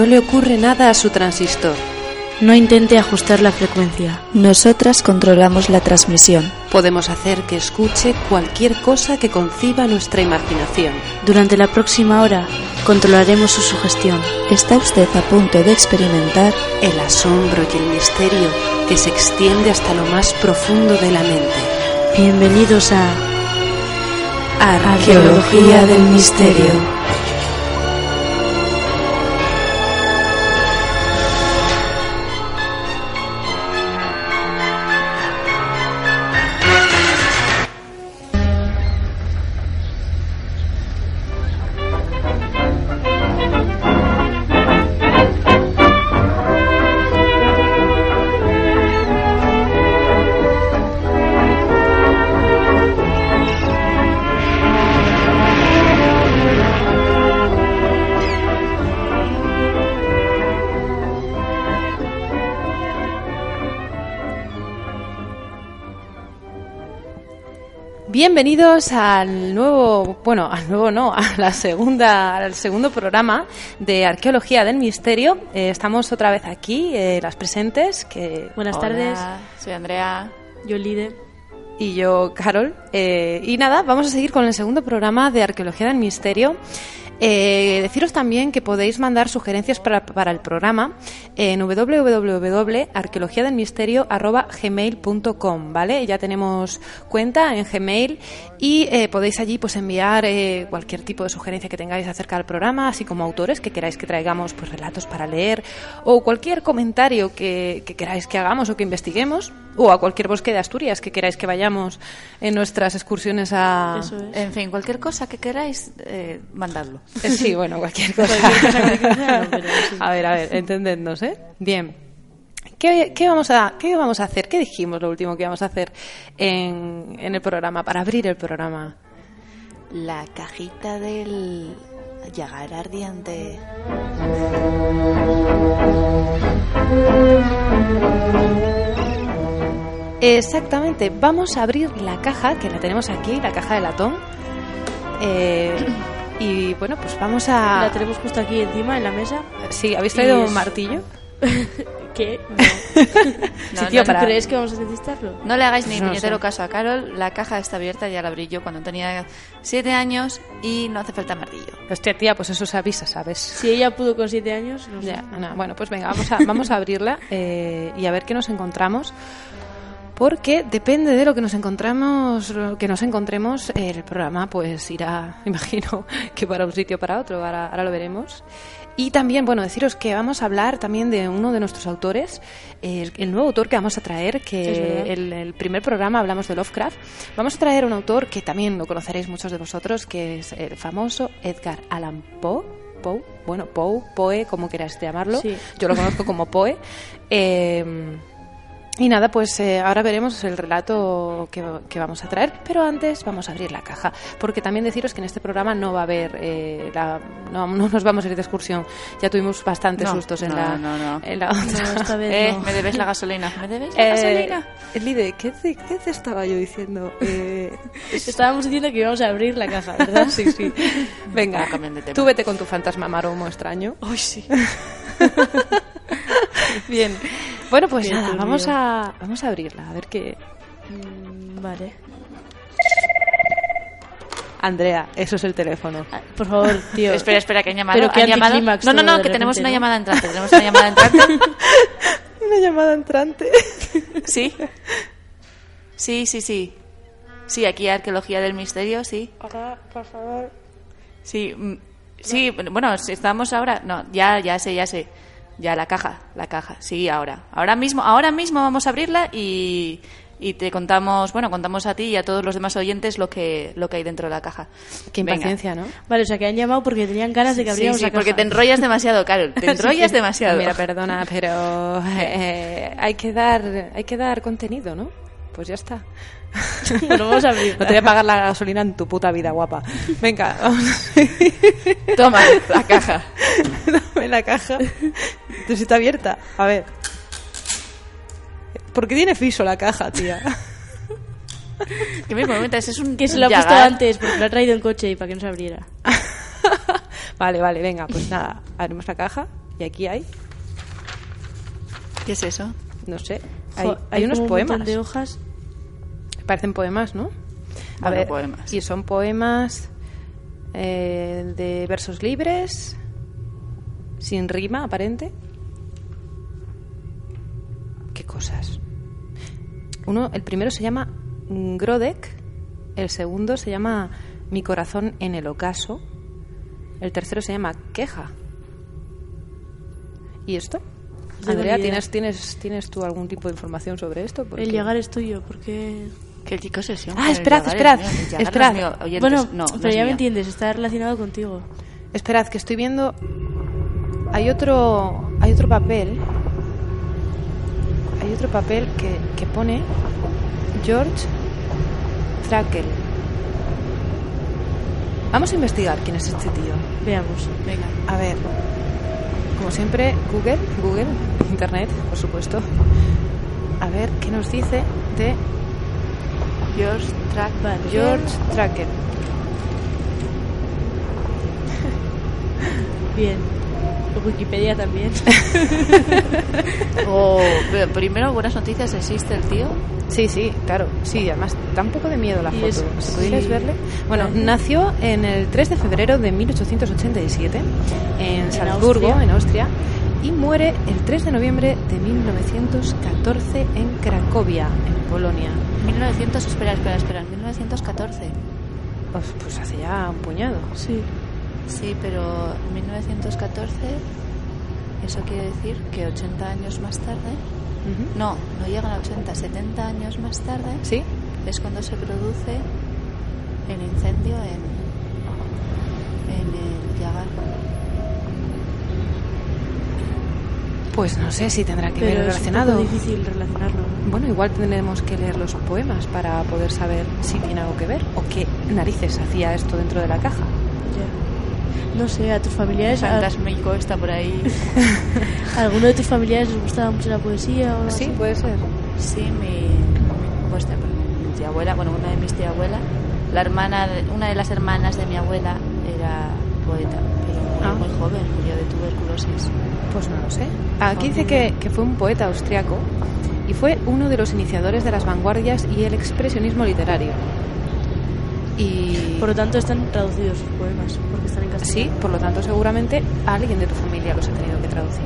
No le ocurre nada a su transistor. No intente ajustar la frecuencia. Nosotras controlamos la transmisión. Podemos hacer que escuche cualquier cosa que conciba nuestra imaginación. Durante la próxima hora controlaremos su sugestión. ¿Está usted a punto de experimentar el asombro y el misterio que se extiende hasta lo más profundo de la mente? Bienvenidos a Arqueología del Misterio. Bienvenidos al nuevo, bueno, al nuevo no, a la segunda, al segundo programa de Arqueología del Misterio. Eh, estamos otra vez aquí, eh, las presentes. Que Buenas Hola, tardes, Soy Andrea. yo Lide. y yo, Carol. Eh, y nada, vamos a seguir con el segundo programa de Arqueología del Misterio. Eh, deciros también que podéis mandar sugerencias para, para el programa en www.arqueologiadelmisterio.gmail.com, ¿vale? Ya tenemos cuenta en Gmail y eh, podéis allí pues enviar eh, cualquier tipo de sugerencia que tengáis acerca del programa, así como autores que queráis que traigamos pues relatos para leer o cualquier comentario que, que queráis que hagamos o que investiguemos o a cualquier bosque de Asturias que queráis que vayamos en nuestras excursiones a... Eso es. En fin, cualquier cosa que queráis, eh, mandadlo. Sí, bueno, cualquier cosa. A ver, a ver, entendednos, ¿eh? Bien. ¿Qué, qué vamos a, ¿Qué vamos a hacer? ¿Qué dijimos lo último que íbamos a hacer en, en el programa, para abrir el programa? La cajita del llagar ardiente. Exactamente, vamos a abrir la caja, que la tenemos aquí, la caja de latón. Eh, y bueno, pues vamos a... La tenemos justo aquí encima en la mesa. Sí, ¿habéis traído y un es- martillo? ¿Qué? No, Sí, tío, no, para- ¿Crees que vamos a necesitarlo? no le hagáis ni No puñetero sé. caso a Carol. La caja está abierta, ya la abrí yo cuando tenía siete años y no hace falta martillo. Hostia, tía, pues eso se avisa, ¿sabes? Si ella pudo con siete años, no sé. Ya, no, bueno, pues venga, vamos a, vamos a abrirla eh, y a ver qué nos encontramos. Porque depende de lo que nos encontramos, lo que nos encontremos, el programa pues irá, imagino, que para un sitio para otro, ahora, ahora lo veremos. Y también, bueno, deciros que vamos a hablar también de uno de nuestros autores, el, el nuevo autor que vamos a traer, Sí, que verdad. el, el primer programa hablamos de Lovecraft. Vamos a traer un autor que también lo conoceréis muchos de vosotros, que es el famoso Edgar Allan Poe. Poe, bueno, Poe, Poe, como queráis llamarlo. Sí. Yo lo conozco como Poe. Eh, y nada, pues eh, ahora veremos el relato que, que vamos a traer, pero antes vamos a abrir la caja, porque también deciros que en este programa no va a haber, eh, la- no, no nos vamos a ir de excursión, ya tuvimos bastantes No, sustos en, no, la, en la otra. Vez Eh, no. me debes la gasolina. ¿Me debes la Eh, gasolina? Lide, ¿qué te, qué te estaba yo diciendo? Eh, Estábamos diciendo que íbamos a abrir la caja, ¿verdad? sí, sí. Venga, tú vete con tu fantasma maromo extraño. Ay, sí. Bien. Bueno, pues Qué nada, turbio. vamos a, vamos a abrirla, a ver qué... Mm, Vale. Andrea, eso es el teléfono. Ah, Por favor, tío. Espera, espera, que han llamado. Pero qué ¿Han llamado? No, no, no, que tenemos una ¿no? llamada entrante. Tenemos una llamada entrante. Una llamada entrante. Sí. Sí, sí, sí. Sí, aquí Arqueología del Misterio, sí. por favor. Sí, mm, sí, bueno, si estamos ahora... No, ya, ya sé, ya sé. Ya, la caja, la caja. Sí, ahora. Ahora mismo, ahora mismo vamos a abrirla y, y te contamos, bueno, contamos a ti y a todos los demás oyentes lo que, lo que hay dentro de la caja. Qué Venga. impaciencia, ¿no? Vale, o sea que han llamado porque tenían ganas de que Sí, abriéramos sí, la porque caja. te enrollas demasiado, Carol. Te enrollas demasiado. Mira, perdona, pero eh, hay que dar hay que dar contenido, ¿no? Pues ya está. Bueno, vamos a abrir. No te voy a pagar la gasolina en tu puta vida, guapa. Venga, vamos. Toma, la caja. Dame la caja. Entonces está abierta. A ver. ¿Por qué tiene friso la caja, tía? Que me comentas, es un Que se lo ha puesto antes porque lo ha traído en coche y para que no se abriera. Vale, vale, venga, pues nada. Abrimos la caja y aquí hay, ¿Qué es eso? no sé, hay, Jo, hay unos como un montón poemas. de hojas. Parecen poemas, ¿no? A Bueno, ver, poemas. y son poemas eh, de versos libres, sin rima aparente. ¿Qué cosas? Uno, el primero se llama Grodek, el segundo se llama Mi corazón en el ocaso, el tercero se llama Queja. ¿Y esto? Andrea. ¿tienes, tienes, ¿tienes tú algún tipo de información sobre esto? Porque- El llegar es tuyo, porque... ¿Qué chico sesión? Ah, esperad, esperad, esperad. Bueno, no, no pero es ya me entiendes, está relacionado contigo. Esperad, que estoy viendo. Hay otro. Hay otro papel. Hay otro papel que, que pone George Trakl. Vamos a investigar quién es este tío. Veamos. Venga. A ver. Como siempre, Google, Google, Internet, por supuesto. A ver qué nos dice de George Track. Vale. George Trakl. Bien. Wikipedia también. O, pero primero, buenas noticias, ¿existe el tío? Sí, sí, claro. Sí, además da un poco de miedo la foto. es- ¿Se pudierais sí. verle? Bueno, nació en el 3 de febrero de 1887 en Salzburgo, Austria. en Austria, y muere el 3 de noviembre de 1914 en Cracovia, en Polonia. 1900, espera, espera, espera, 1914. Pues, pues hace ya un puñado. Sí. Sí, pero 1914, eso quiere decir que 80 años más tarde, no, no llegan a 80, 70 años más tarde, ¿Sí? es cuando se produce el incendio en, en el Yagar. Pues no sé si tendrá que Pero ver es un relacionado. poco difícil relacionarlo. ¿no? Bueno, igual tendremos que leer los poemas para poder saber si tiene algo que ver o qué narices hacía esto dentro de la caja. No sé, a tus familiares, a, Fantasmico está por ahí. a alguno de tus familiares les gustaba mucho la poesía o algo Sí, así? puede ser. Sí, mi, pues, mi tía abuela, bueno, una de mis tía abuela, la hermana, una de las hermanas de mi abuela era poeta, pero Ah. muy joven, murió de tuberculosis. Pues no lo sé. Aquí dice que, que fue un poeta austriaco y fue uno de los iniciadores de las vanguardias y el expresionismo literario. Y Por lo tanto, están traducidos sus poemas, porque están en sí, castellano. por lo tanto, seguramente alguien de tu familia los ha tenido que traducir.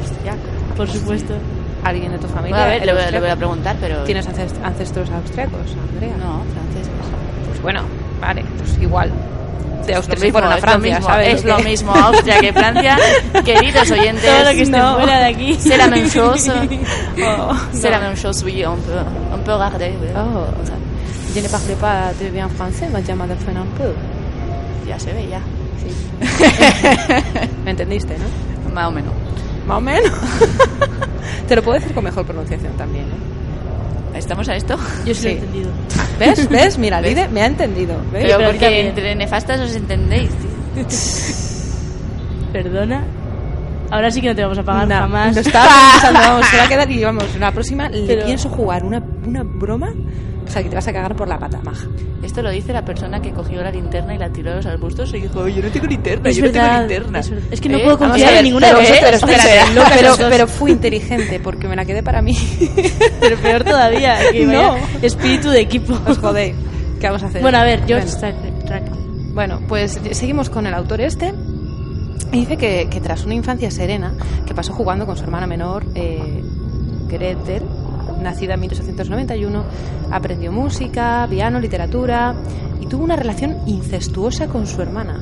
Austriaco. Por supuesto. Alguien de tu familia. Bueno, a ver, le voy, a- le voy a austriaco. preguntar, pero... ¿Tienes ancest- ancestros austriacos, Andrea? No, francés. Pues bueno, vale, pues igual. De Es Austria mismo, fueron a es lo Francia, mismo, ¿sabes? es lo mismo Austria que Francia. Queridos oyentes, Todo lo que esté no. fuera de aquí. c'est la même chose. Oh, C'est no. la même chose, oui, on peut, on peut regarder. oui. Oh, je ne parle pas très bien français, mais je m'adapte un peu. Ya se ve, ya. ¿Me entendiste, no? Más o menos. Más o menos. Te lo puedo decir con mejor pronunciación también, ¿eh? ¿Estamos a esto? Yo sí, lo he Sí. entendido. ¿Ves? ¿Ves? Mira, ¿Ves? Lide me ha entendido. ¿ves? Pero pero porque entre nefastas os entendéis. Perdona. Ahora sí que no te vamos a pagar No, jamás. Lo estaba pensando, vamos, se va a quedar y vamos, la próxima le Pero- pienso jugar una, una broma, o sea, que te vas a cagar por la pata, maja. Esto lo dice la persona que cogió la linterna y la tiró a los arbustos y dijo, yo no tengo linterna, Es yo no tengo verdad, linterna. es verdad. Es que no ¿Eh? puedo confiar en ninguna pero de locas pero, pero fui inteligente porque me la quedé para mí. Pero peor todavía. Que No. espíritu de equipo. Os jodéis. ¿Qué vamos a hacer? Bueno, a ver, George Bueno. Bueno, pues seguimos con el autor este. Y dice que, que tras una infancia serena, que pasó jugando con su hermana menor, eh, Gretel, nacida en 1891, aprendió música, piano, literatura y tuvo una relación incestuosa con su hermana,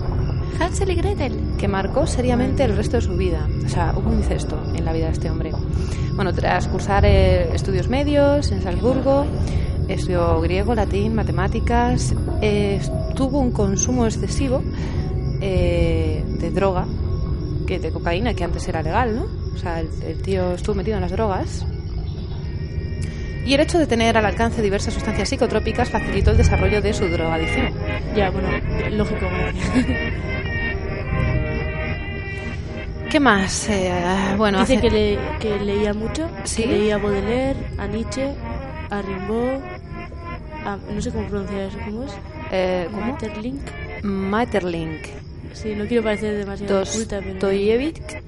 Hansel y Gretel. que marcó seriamente el resto de su vida. O sea, hubo un incesto en la vida de este hombre. Bueno, tras cursar eh, estudios medios en Salzburgo, estudió griego, latín, matemáticas, eh, tuvo un consumo excesivo eh, de droga, que de cocaína, que antes era legal, ¿no? O sea, el, el tío estuvo metido en las drogas. Y el hecho de tener al alcance diversas sustancias psicotrópicas facilitó el desarrollo de su drogadicción. Ya, bueno, lógico. ¿Qué más? Eh, bueno, Dice hace- que, le- que leía mucho, ¿Sí? que leía a Baudelaire, a Nietzsche, a Rimbaud, a, no sé cómo pronunciar eso, ¿cómo es? eh, ¿cómo? Maeterlinck. Maeterlinck. Sí, no quiero parecer demasiado culta, pero...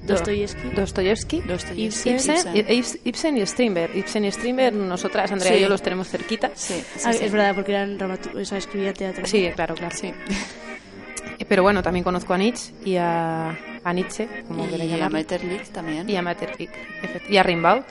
Dostoyevsky, Dostoyevsky. Ibsen, Ibsen. Y Strindberg. Ibsen y Strindberg, nosotras, Andrea Sí. y yo los tenemos cerquita. Sí, sí, Ah, sí. Es verdad, porque eran o sea, escribía teatro. Sí, claro, claro. Sí. Pero bueno, también conozco a Nietzsche y a, a Nietzsche, como queréis Y a Maeterlinck también. y a Maeterlinck, y a Rimbaud.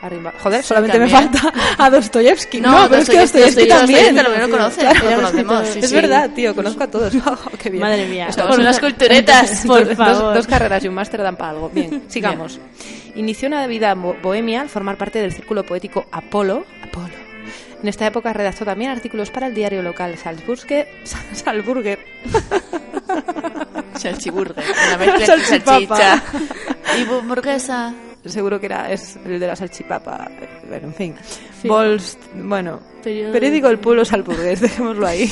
A Rimbaud. Joder, solamente me falta a Dostoyevsky. No, pero es que Dostoyevsky, Dostoyevsky también. Lo conoces, Claro, lo conocemos, sí, es sí. verdad, tío, conozco a todos. Oh, qué bien. Madre mía. Somos unas culturetas. Por Dos- favor. Dos, carreras y un máster dan para algo. Bien, sigamos. Inició una vida bo- bohemia al formar parte del círculo poético Apolo. Apolo. En esta época redactó también artículos para el diario local Salzburger. Salzburger. Salchiburger. Una mezcla entre salchicha. Y hamburguesa. Seguro que era es el de la salchipapa. Bueno, en fin. Sí. Bols- bueno, Periodo- periódico El Pueblo Salzburgués, dejémoslo ahí.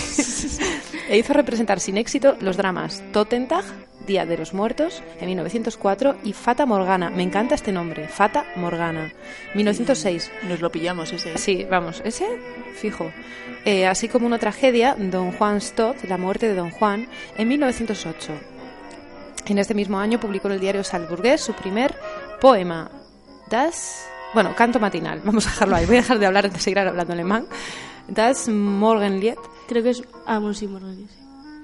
e hizo representar sin éxito los dramas Totentag, Día de los Muertos, en 1904, y Fata Morgana. Me encanta este nombre, Fata Morgana. 1906. Nos lo pillamos ese. Sí, vamos, ese fijo. Eh, así como una tragedia, Don Juan Stott, La muerte de Don Juan, en 1908. En este mismo año publicó en el diario Salzburgués su primer poema, Das... Bueno, canto matinal, vamos a dejarlo ahí. Voy a dejar de hablar de seguir hablando alemán. Das Morgenlied. Creo que es... Ah, bueno, sí, Morgan, sí.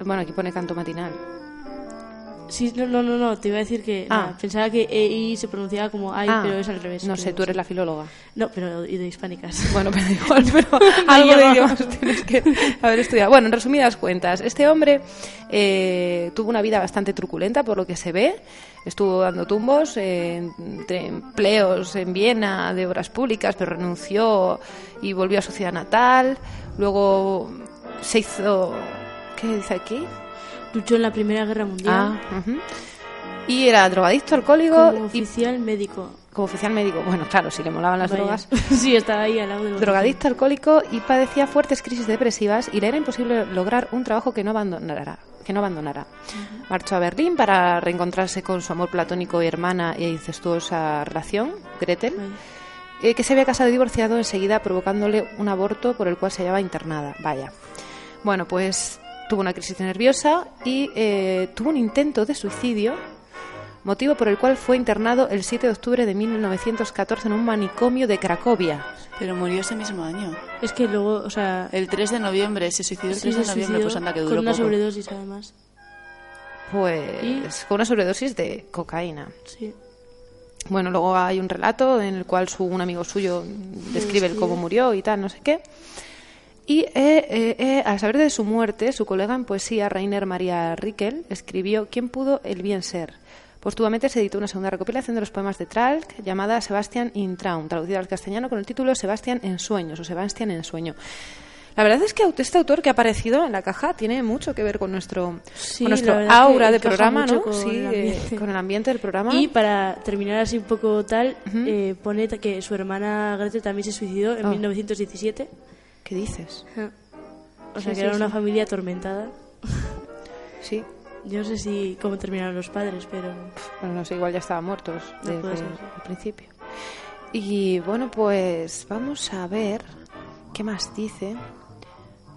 Bueno, aquí pone canto matinal. Sí, no, no, no, no, te iba a decir que Ah. nada, pensaba que EI se pronunciaba como AI, Ah, pero es al revés. No sé, tú eres la filóloga. No, pero y de hispánicas. Bueno, pero igual, pero algo de idiomas tienes que haber estudiado. Bueno, en resumidas cuentas, este hombre eh, tuvo una vida bastante truculenta, por lo que se ve. Estuvo dando tumbos entre empleos en Viena de obras públicas, pero renunció y volvió a su ciudad natal. Luego se hizo... ¿Qué dice aquí? Luchó en la Primera Guerra Mundial Ah. Y era drogadicto, alcohólico como y oficial médico. como oficial médico. Bueno, claro, si le molaban las Vaya. drogas. sí, estaba ahí al lado del drogadicto alcohólico y padecía fuertes crisis depresivas y le era imposible lograr un trabajo que no abandonara. Que no abandonara. Marchó a Berlín para reencontrarse con su amor platónico y hermana e incestuosa relación, Gretel, eh, que se había casado y divorciado enseguida provocándole un aborto por el cual se hallaba internada. Vaya. Bueno, pues tuvo una crisis nerviosa y eh, tuvo un intento de suicidio, motivo por el cual fue internado el 7 de octubre de 1914 en un manicomio de Cracovia. Pero murió ese mismo año. Es que luego, o sea, El 3 de noviembre, se suicidó el sí 3 se de noviembre, pues anda que con duró una poco. sobredosis además. Pues con una sobredosis de cocaína. Sí. Bueno, luego hay un relato en el cual su, un amigo suyo describe el cómo murió y tal, no sé qué. Y eh, eh, eh, al saber de su muerte, su colega en poesía, Rainer Maria Rickel, escribió ¿Quién pudo el bien ser? Póstumamente se editó una segunda recopilación de los poemas de Tralk llamada Sebastian in Traum, traducida al castellano con el título Sebastián en sueños o Sebastián en sueño. La verdad es que este autor que ha aparecido en la caja tiene mucho que ver con nuestro, Sí, con que aura de programa, ¿no? con sí, el eh, ambiente. con el ambiente del programa. Y para terminar así un poco tal, eh, pone que su hermana Gretel también se suicidó en Oh. 1917. ¿Qué dices? O sea Sí, que sí, era una familia atormentada. Sí. Yo no sé si cómo terminaron los padres, pero Bueno, no sé, igual ya estaban muertos No desde el principio. Y bueno, pues vamos a ver qué más dice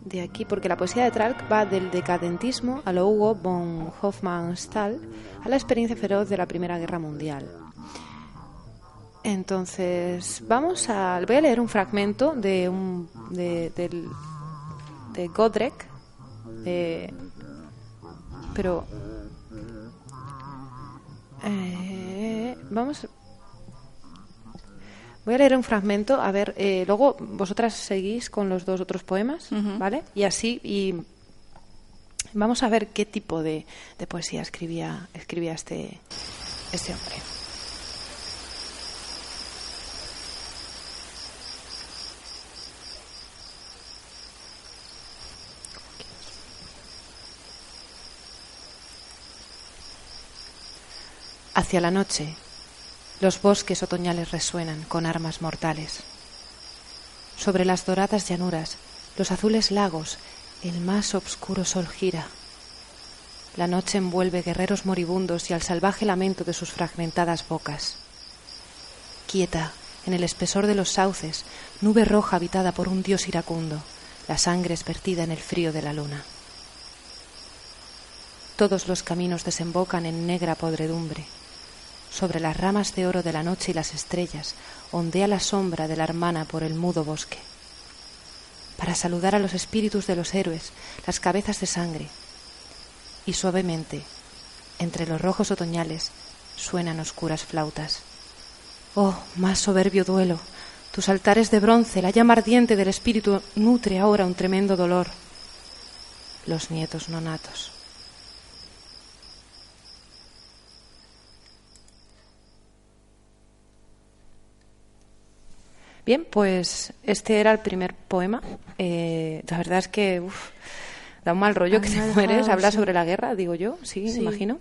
de aquí, porque la poesía de Tralk va del decadentismo a lo Hugo von Hofmannsthal a la experiencia feroz de la Primera Guerra Mundial. Entonces, vamos a. Voy a leer un fragmento de un. de, del, de Godrek. eh, pero. eh, vamos. Voy a leer un fragmento, a ver, eh, luego vosotras seguís con los dos otros poemas. ¿vale? Y así, y vamos a ver qué tipo de, de poesía escribía, escribía este, este hombre. Hacia la noche, los bosques otoñales resuenan con armas mortales. Sobre las doradas llanuras, los azules lagos, el más obscuro sol gira. La noche envuelve guerreros moribundos y al salvaje lamento de sus fragmentadas bocas. Quieta, en el espesor de los sauces, nube roja habitada por un dios iracundo, la sangre es vertida en el frío de la luna. Todos los caminos desembocan en negra podredumbre. Sobre las ramas de oro de la noche y las estrellas ondea la sombra de la hermana por el mudo bosque. Para saludar a los espíritus de los héroes, las cabezas de sangre. Y suavemente, entre los rojos otoñales, suenan oscuras flautas. Oh, más soberbio duelo, tus altares de bronce, la llama ardiente del espíritu nutre ahora un tremendo dolor. Los nietos nonatos. Bien, pues este era el primer poema. Eh, la verdad es que uf, da un mal rollo que te mueres. Habla sí. sobre la guerra, digo yo, sí, Sí. me imagino.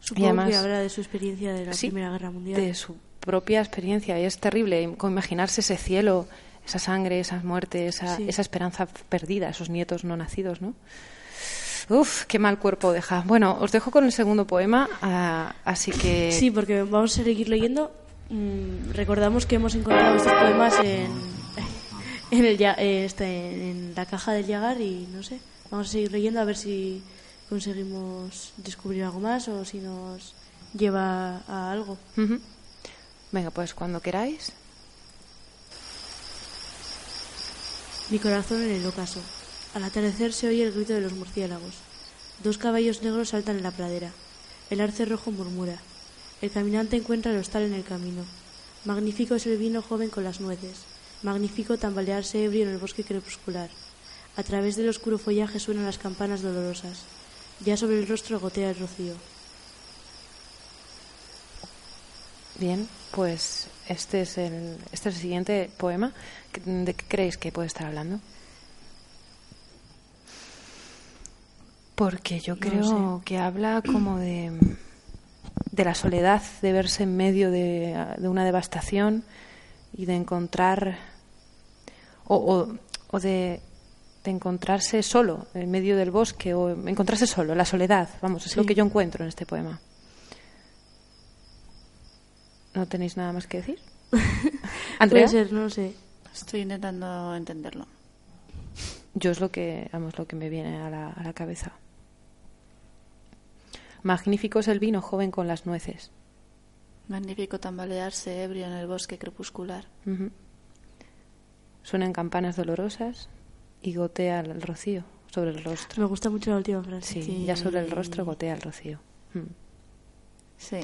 Supongo además- que habla de su experiencia de la Sí, Primera Guerra Mundial. De su propia experiencia. Y es terrible imaginarse ese cielo, esa sangre, esas muertes, esa, esa esperanza perdida, esos nietos no nacidos, ¿no? Uf, qué mal cuerpo deja. Bueno, os dejo con el segundo poema, ah, así que... Sí, porque vamos a seguir leyendo. Mm, recordamos que hemos encontrado estos poemas en, en, el, ya- eh, este, en la caja del Yagar y no sé. Vamos a seguir leyendo a ver si conseguimos descubrir algo más o si nos lleva a algo. Venga, pues cuando queráis. Mi corazón en el ocaso. Al atardecer se oye el grito de los murciélagos. Dos caballos negros saltan en la pradera. El arce rojo murmura. El caminante encuentra el hostal en el camino. Magnífico es el vino joven con las nueces. Magnífico tambalearse ebrio en el bosque crepuscular. A través del oscuro follaje suenan las campanas dolorosas. Ya sobre el rostro gotea el rocío. Bien, pues este es el, este es el siguiente poema. ¿De qué creéis que puede estar hablando? Porque yo No creo que habla como de, de la soledad, de verse en medio de, de una devastación y de encontrar o, o- o de, de encontrarse solo en medio del bosque o encontrarse solo, la soledad, vamos, es lo que yo encuentro en este poema. ¿No tenéis nada más que decir? Andrea, Puede ser, no lo sé. Estoy intentando entenderlo. yo es lo que, vamos, lo que me viene a la, a la cabeza. Magnífico es el vino joven con las nueces. Magnífico tambalearse ebrio en el bosque crepuscular. Ujú. Suenan campanas dolorosas y gotea el rocío sobre el rostro. Me gusta mucho la última frase. Sí, ya sobre el rostro gotea el rocío. Mm. Sí.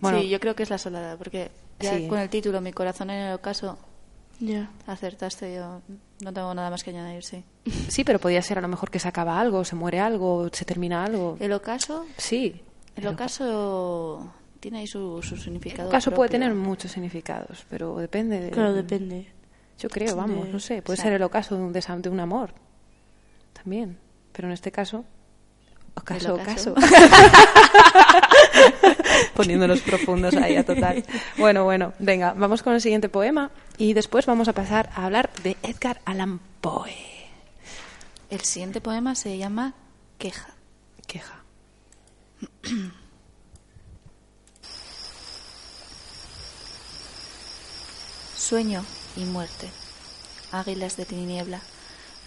Bueno. sí, yo creo que es la soledad, porque ya Sí. con el título Mi corazón en el ocaso Ya. acertaste. Yo no tengo nada más que añadir, sí. Sí, pero podía ser a lo mejor que se acaba algo, se muere algo, se termina algo. El ocaso, Sí. El ocaso tiene ahí su, su significado. El caso puede tener muchos significados, pero depende de... Claro, depende. Yo creo, vamos, de- no sé, puede ser el ocaso de un, de un amor también, pero en este caso, ocaso, ocaso. ocaso. Poniéndonos profundos ahí a total. Bueno, bueno, venga, vamos con el siguiente poema y después vamos a pasar a hablar de Edgar Allan Poe. El siguiente poema se llama Queja. Queja. Sueño y muerte. Águilas de tiniebla.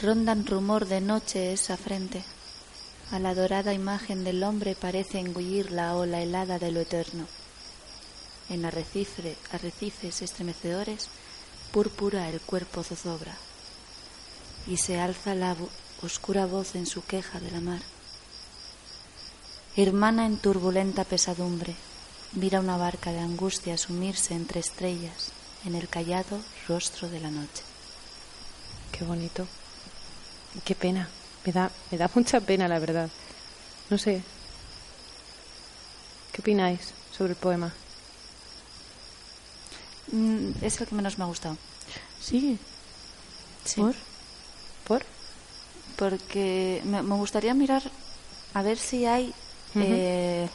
Rondan rumor de noche esa frente. A la dorada imagen del hombre parece engullir la ola helada de lo eterno. En arrecife, arrecifes estremecedores, púrpura el cuerpo zozobra. Y se alza la oscura voz en su queja de la mar. Hermana en turbulenta pesadumbre, mira una barca de angustia sumirse entre estrellas. en el callado rostro de la noche. Qué bonito. Qué pena. Me da, me da mucha pena, la verdad. No sé. ¿Qué opináis sobre el poema? Mm, es el que menos me ha gustado. Sí. Sí. ¿Por? ¿Por? Porque me, me gustaría mirar a ver si hay. Eh,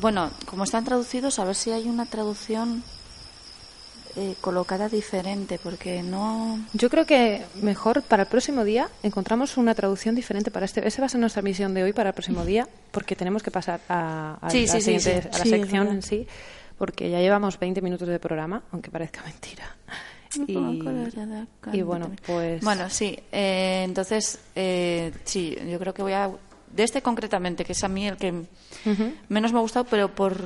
bueno, como están traducidos, a ver si hay una traducción eh, colocada diferente, porque no. Yo creo que mejor para el próximo día encontramos una traducción diferente para este. Esa va a ser nuestra misión de hoy para el próximo día, porque tenemos que pasar a, a Sí, la, sí, sí, a la sección en sí, porque ya llevamos 20 minutos de programa, aunque parezca mentira. Y, y bueno, pues. Bueno, sí. eh, entonces, eh, sí, yo creo que voy a. De este concretamente, que es a mí el que menos me ha gustado, pero por.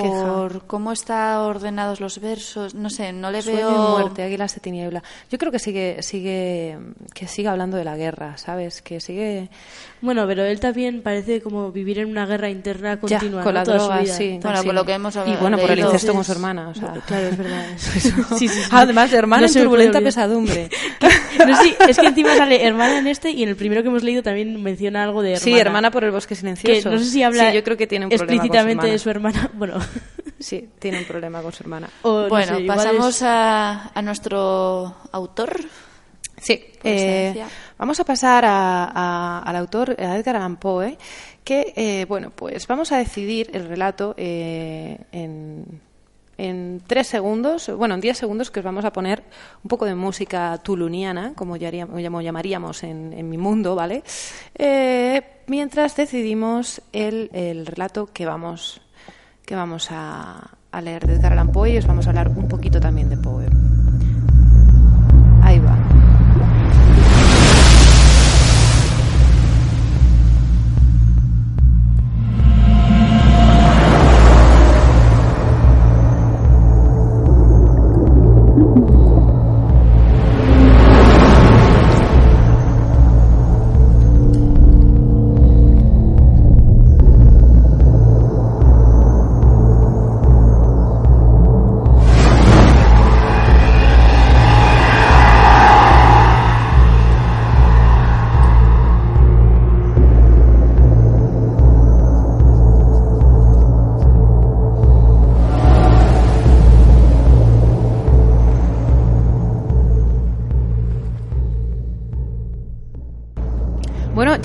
Por Queja. cómo está ordenados los versos, no sé, no le Sueño veo. muerte, águilas de tiniebla. Yo creo que sigue, sigue, que sigue hablando de la guerra, ¿sabes? Que sigue Bueno, pero él también parece como vivir en una guerra interna ya continua. con ¿no? la Toda su droga, vida. sí. Bueno, sí. con lo que hemos y bueno por el incesto con su hermana, o sea. bueno, Claro, es verdad. Sí, sí, sí. Además de hermana No en turbulenta pesadumbre. No, sí, es que encima sale hermana en este y en el primero que hemos leído también menciona algo de hermana. Sí, hermana por el bosque Que silencioso. no sé si habla Sí, yo creo que tiene un problema con su explícitamente de su hermana. Bueno, Sí, tiene un problema con su hermana. o no Bueno, sé, pasamos es- a, a nuestro autor. Sí, eh, vamos a pasar a- a- al autor, a Edgar Allan Poe, que, eh, bueno, pues vamos a decidir el relato eh, en, en tres segundos, bueno, en diez segundos que os vamos a poner un poco de música tuluniana, como ya haríamos- como llamaríamos en, en mi mundo, ¿vale? Eh, mientras decidimos el, el relato que vamos, que vamos a, leer de Edgar Allan Poe y os vamos a hablar un poquito también de Poe.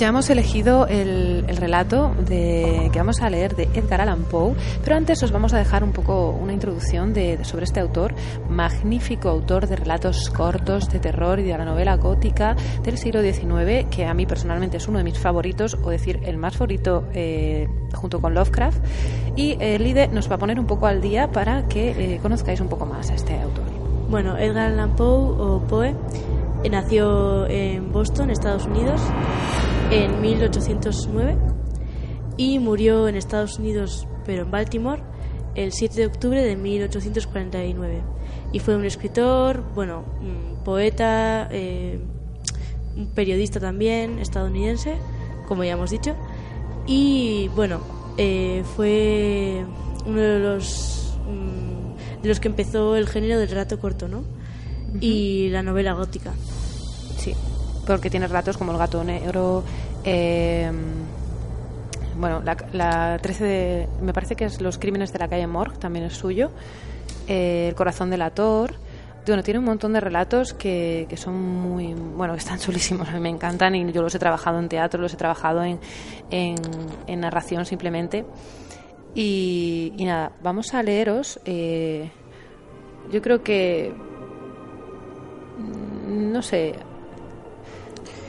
Ya hemos elegido el, el relato de, que vamos a leer de Edgar Allan Poe, pero antes os vamos a dejar un poco una introducción de, de- sobre este autor, magnífico autor de relatos cortos de terror y de la novela gótica del siglo XIX, que a mí personalmente es uno de mis favoritos, o decir, el más favorito eh, junto con Lovecraft. Y eh, Lide nos va a poner un poco al día para que eh, conozcáis un poco más a este autor. Bueno, Edgar Allan Poe o Poe nació en Boston, Estados Unidos, en 1809 y murió en Estados Unidos, pero en Baltimore, el 7 de octubre de 1849. Y fue un escritor, bueno, un poeta, eh, un periodista también estadounidense, como ya hemos dicho. Y bueno, eh, fue uno de los mm, de los que empezó el género del relato corto, ¿no? Y la novela gótica. Sí, porque tiene relatos como El gato negro. eh, bueno, la, la 13 de. Me parece que es Los crímenes de la calle Morgue, también es suyo. eh, el corazón del ator. Bueno, tiene un montón de relatos que, que son muy. Bueno, que están chulísimos, a mí me encantan y yo los he trabajado en teatro, los he trabajado en, en, en narración simplemente. Y, y nada, vamos a leeros. eh, yo creo que. mm, No sé.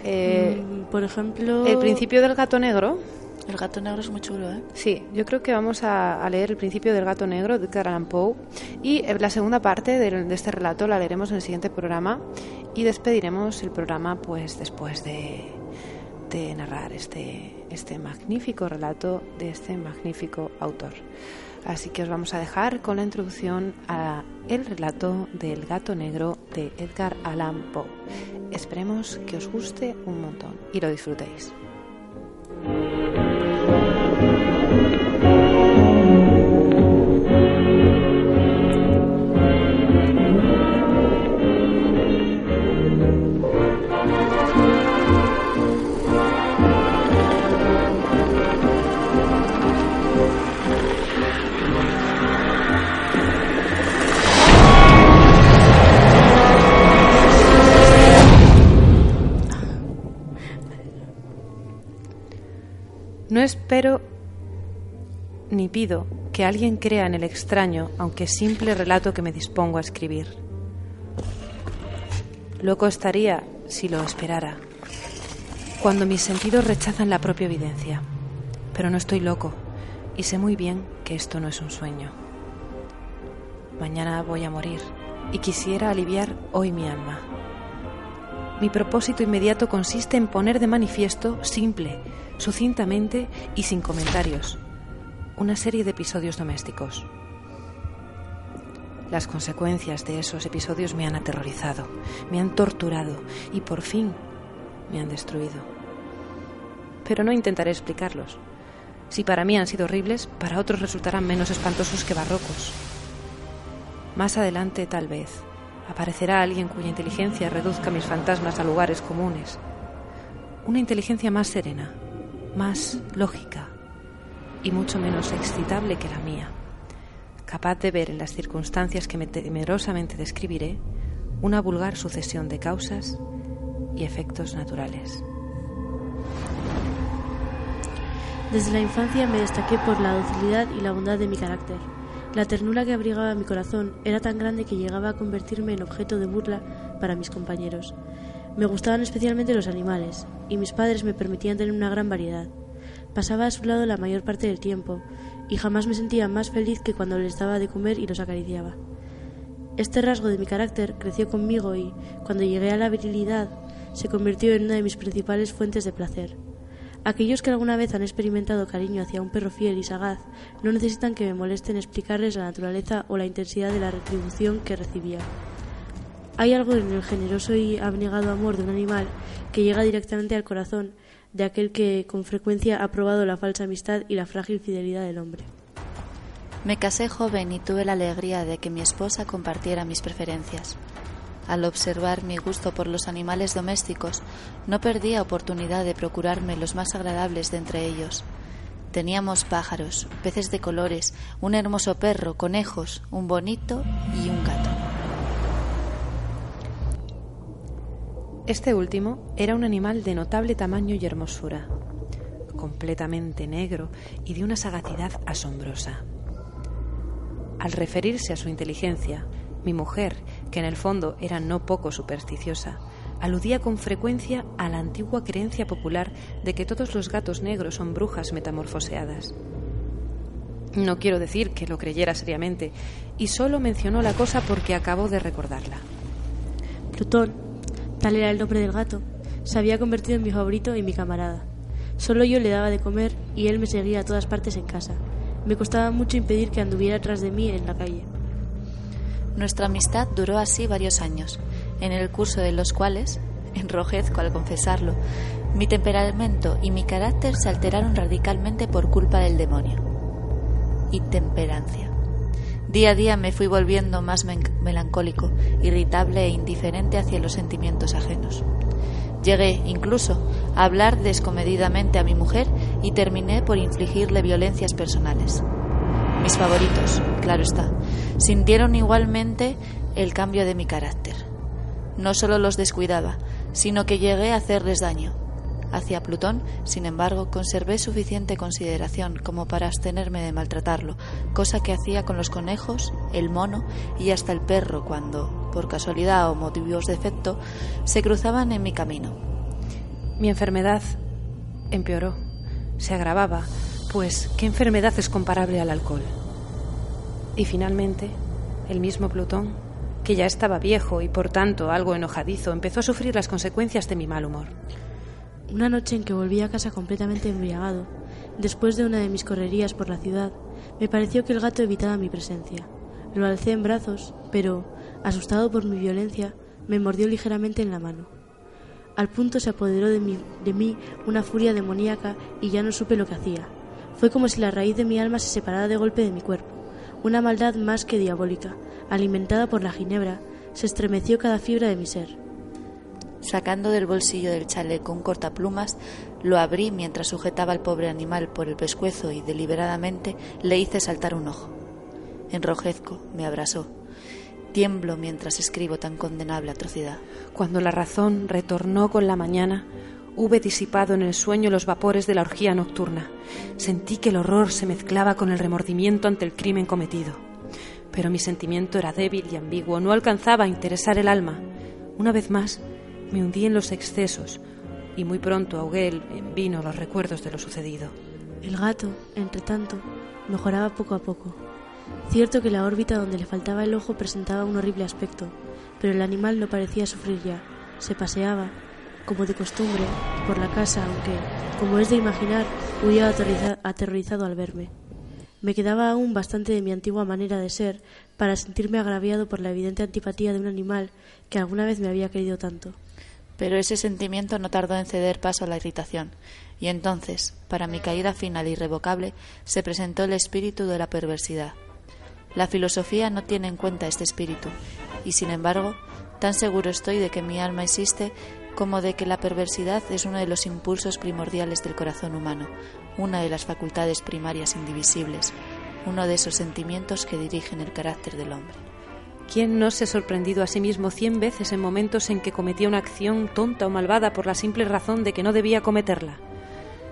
Eh, Mm, por ejemplo, el principio del gato negro. El gato negro es muy chulo, ¿eh? Sí, yo creo que vamos a, a leer el principio del gato negro de Edgar Poe y eh, la segunda parte del- de, este relato la leeremos en el siguiente programa y despediremos el programa pues después de, de narrar este, este magnífico relato de este magnífico autor. Así que os vamos a dejar con la introducción a el relato del gato negro de Edgar Allan Poe. Esperemos que os guste un montón y lo disfrutéis. Espero ni pido que alguien crea en el extraño, aunque simple relato que me dispongo a escribir. Loco estaría si lo esperara, cuando mis sentidos rechazan la propia evidencia. Pero no estoy loco y sé muy bien que esto no es un sueño. Mañana voy a morir y quisiera aliviar hoy mi alma. Mi propósito inmediato consiste en poner de manifiesto, simple, sucintamente y sin comentarios, una serie de episodios domésticos. Las consecuencias de esos episodios me han aterrorizado, me han torturado y por fin me han destruido. Pero no intentaré explicarlos. Si para mí han sido horribles, para otros resultarán menos espantosos que barrocos. Más adelante, tal vez, aparecerá alguien cuya inteligencia reduzca mis fantasmas a lugares comunes. Una inteligencia más serena, más lógica y mucho menos excitable que la mía, capaz de ver en las circunstancias que me temerosamente describiré una vulgar sucesión de causas y efectos naturales. Desde la infancia me destaqué por la docilidad y la bondad de mi carácter. La ternura que abrigaba mi corazón era tan grande que llegaba a convertirme en objeto de burla para mis compañeros. Me gustaban especialmente los animales, y mis padres me permitían tener una gran variedad. Pasaba a su lado la mayor parte del tiempo, y jamás me sentía más feliz que cuando les daba de comer y los acariciaba. Este rasgo de mi carácter creció conmigo y, cuando llegué a la virilidad, se convirtió en una de mis principales fuentes de placer. Aquellos que alguna vez han experimentado cariño hacia un perro fiel y sagaz no necesitan que me molesten explicarles la naturaleza o la intensidad de la retribución que recibía. Hay algo en el generoso y abnegado amor de un animal que llega directamente al corazón de aquel que con frecuencia ha probado la falsa amistad y la frágil fidelidad del hombre. Me casé joven y tuve la alegría de que mi esposa compartiera mis preferencias. Al observar mi gusto por los animales domésticos, no perdía oportunidad de procurarme los más agradables de entre ellos. Teníamos pájaros, peces de colores, un hermoso perro, conejos, un bonito y un gato. Este último era un animal de notable tamaño y hermosura, completamente negro y de una sagacidad asombrosa. Al referirse a su inteligencia, mi mujer, que en el fondo era no poco supersticiosa, aludía con frecuencia a la antigua creencia popular de que todos los gatos negros son brujas metamorfoseadas. No quiero decir que lo creyera seriamente, y solo mencionó la cosa porque acabó de recordarla. Plutón, tal era el nombre del gato, se había convertido en mi favorito y mi camarada. Solo yo le daba de comer y él me seguía a todas partes en casa. Me costaba mucho impedir que anduviera tras de mí en la calle. Nuestra amistad duró así varios años, en el curso de los cuales, enrojezco al confesarlo, mi temperamento y mi carácter se alteraron radicalmente por culpa del demonio. Intemperancia. Día a día me fui volviendo más melancólico, irritable e indiferente hacia los sentimientos ajenos. Llegué, incluso, a hablar descomedidamente a mi mujer y terminé por infligirle violencias personales. Mis favoritos, claro está, sintieron igualmente el cambio de mi carácter. No solo los descuidaba, sino que llegué a hacerles daño. Hacia Plutón, sin embargo, conservé suficiente consideración como para abstenerme de maltratarlo, cosa que hacía con los conejos, el mono y hasta el perro cuando, por casualidad o motivos de efecto, se cruzaban en mi camino. Mi enfermedad empeoró, se agravaba, pues, ¿qué enfermedad es comparable al alcohol? Y finalmente, el mismo Plutón, que ya estaba viejo y por tanto algo enojadizo, empezó a sufrir las consecuencias de mi mal humor. Una noche en que volví a casa completamente embriagado, después de una de mis correrías por la ciudad, me pareció que el gato evitaba mi presencia. Lo alcé en brazos, pero, asustado por mi violencia, me mordió ligeramente en la mano. Al punto se apoderó de mí, de mí una furia demoníaca y ya no supe lo que hacía. Fue como si la raíz de mi alma se separara de golpe de mi cuerpo. Una maldad más que diabólica, alimentada por la ginebra, se estremeció cada fibra de mi ser. Sacando del bolsillo del chaleco un cortaplumas, lo abrí mientras sujetaba al pobre animal por el pescuezo y deliberadamente le hice saltar un ojo. Enrojezco, me abrazó. Tiemblo mientras escribo tan condenable atrocidad. Cuando la razón retornó con la mañana, hube disipado en el sueño los vapores de la orgía nocturna. Sentí que el horror se mezclaba con el remordimiento ante el crimen cometido. Pero mi sentimiento era débil y ambiguo, no alcanzaba a interesar el alma. Una vez más, me hundí en los excesos y muy pronto ahogué en vino los recuerdos de lo sucedido. El gato, entre tanto, mejoraba poco a poco. Cierto que la órbita donde le faltaba el ojo presentaba un horrible aspecto, pero el animal no parecía sufrir ya. Se paseaba, como de costumbre, por la casa, aunque, como es de imaginar, huía aterrorizado al verme. Me quedaba aún bastante de mi antigua manera de ser para sentirme agraviado por la evidente antipatía de un animal que alguna vez me había querido tanto. Pero ese sentimiento no tardó en ceder paso a la irritación, y entonces, para mi caída final e irrevocable, se presentó el espíritu de la perversidad. La filosofía no tiene en cuenta este espíritu, y sin embargo, tan seguro estoy de que mi alma existe como de que la perversidad es uno de los impulsos primordiales del corazón humano, una de las facultades primarias indivisibles, uno de esos sentimientos que dirigen el carácter del hombre. ¿Quién no se ha sorprendido a sí mismo cien veces en momentos en que cometía una acción tonta o malvada por la simple razón de que no debía cometerla?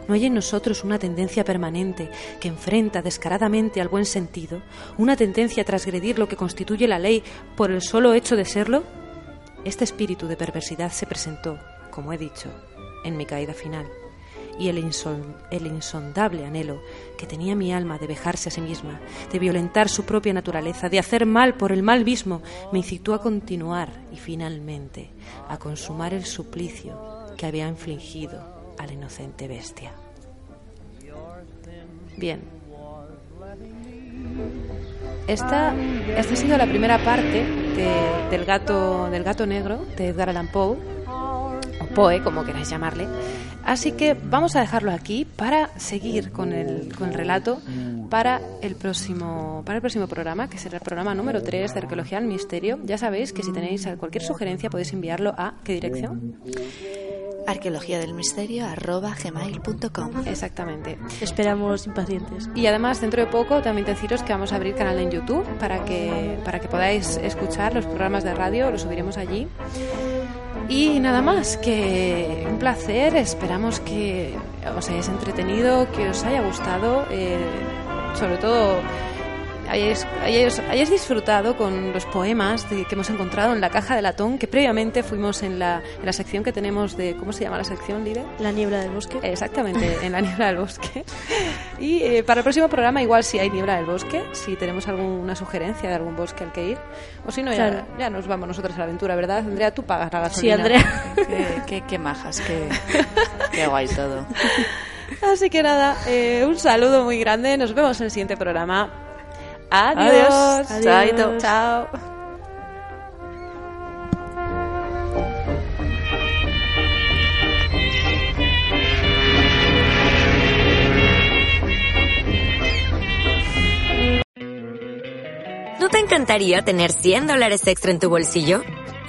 ¿No hay en nosotros una tendencia permanente que enfrenta descaradamente al buen sentido, una tendencia a transgredir lo que constituye la ley por el solo hecho de serlo? Este espíritu de perversidad se presentó, como he dicho, en mi caída final, y el, el, insondable anhelo que tenía mi alma de vejarse a sí misma, de violentar su propia naturaleza, de hacer mal por el mal mismo, me incitó a continuar y finalmente a consumar el suplicio que había infligido a la inocente bestia. Bien. Esta, ha sido la primera parte del, gato, del gato negro de Edgar Allan Poe, o Poe, como queráis llamarle. Así que vamos a dejarlo aquí para seguir con el, con el relato para el, próximo, para el próximo programa, que será el programa número 3 de Arqueología al Misterio. Ya sabéis que si tenéis cualquier sugerencia podéis enviarlo a ¿qué dirección? Arqueología del misterio gmail.com Exactamente. Esperamos impacientes. Y además dentro de poco también deciros que vamos a abrir canal en YouTube para que, para que podáis escuchar los programas de radio, los subiremos allí. Y nada más, que un placer, esperamos que os hayáis entretenido, que os haya gustado, eh, sobre todo hayáis, hayáis, disfrutado con los poemas que hemos encontrado en la caja de latón, que previamente fuimos en la, en la sección que tenemos de, ¿cómo se llama la sección, Lide? La niebla del bosque. Exactamente, en la niebla del bosque. Y eh, para el próximo programa igual si hay niebla del bosque, si tenemos alguna sugerencia de algún bosque al que ir, o si no, ya, ya, nos vamos nosotros a la aventura, ¿verdad? Andrea, tú pagas la gasolina. Sí, Andrea. qué, qué, qué majas, qué, qué guay todo. Así que nada, eh, un saludo muy grande. Nos vemos en el siguiente programa. Adiós. Adiós. Chao. ¿No te encantaría tener 100 dólares extra en tu bolsillo?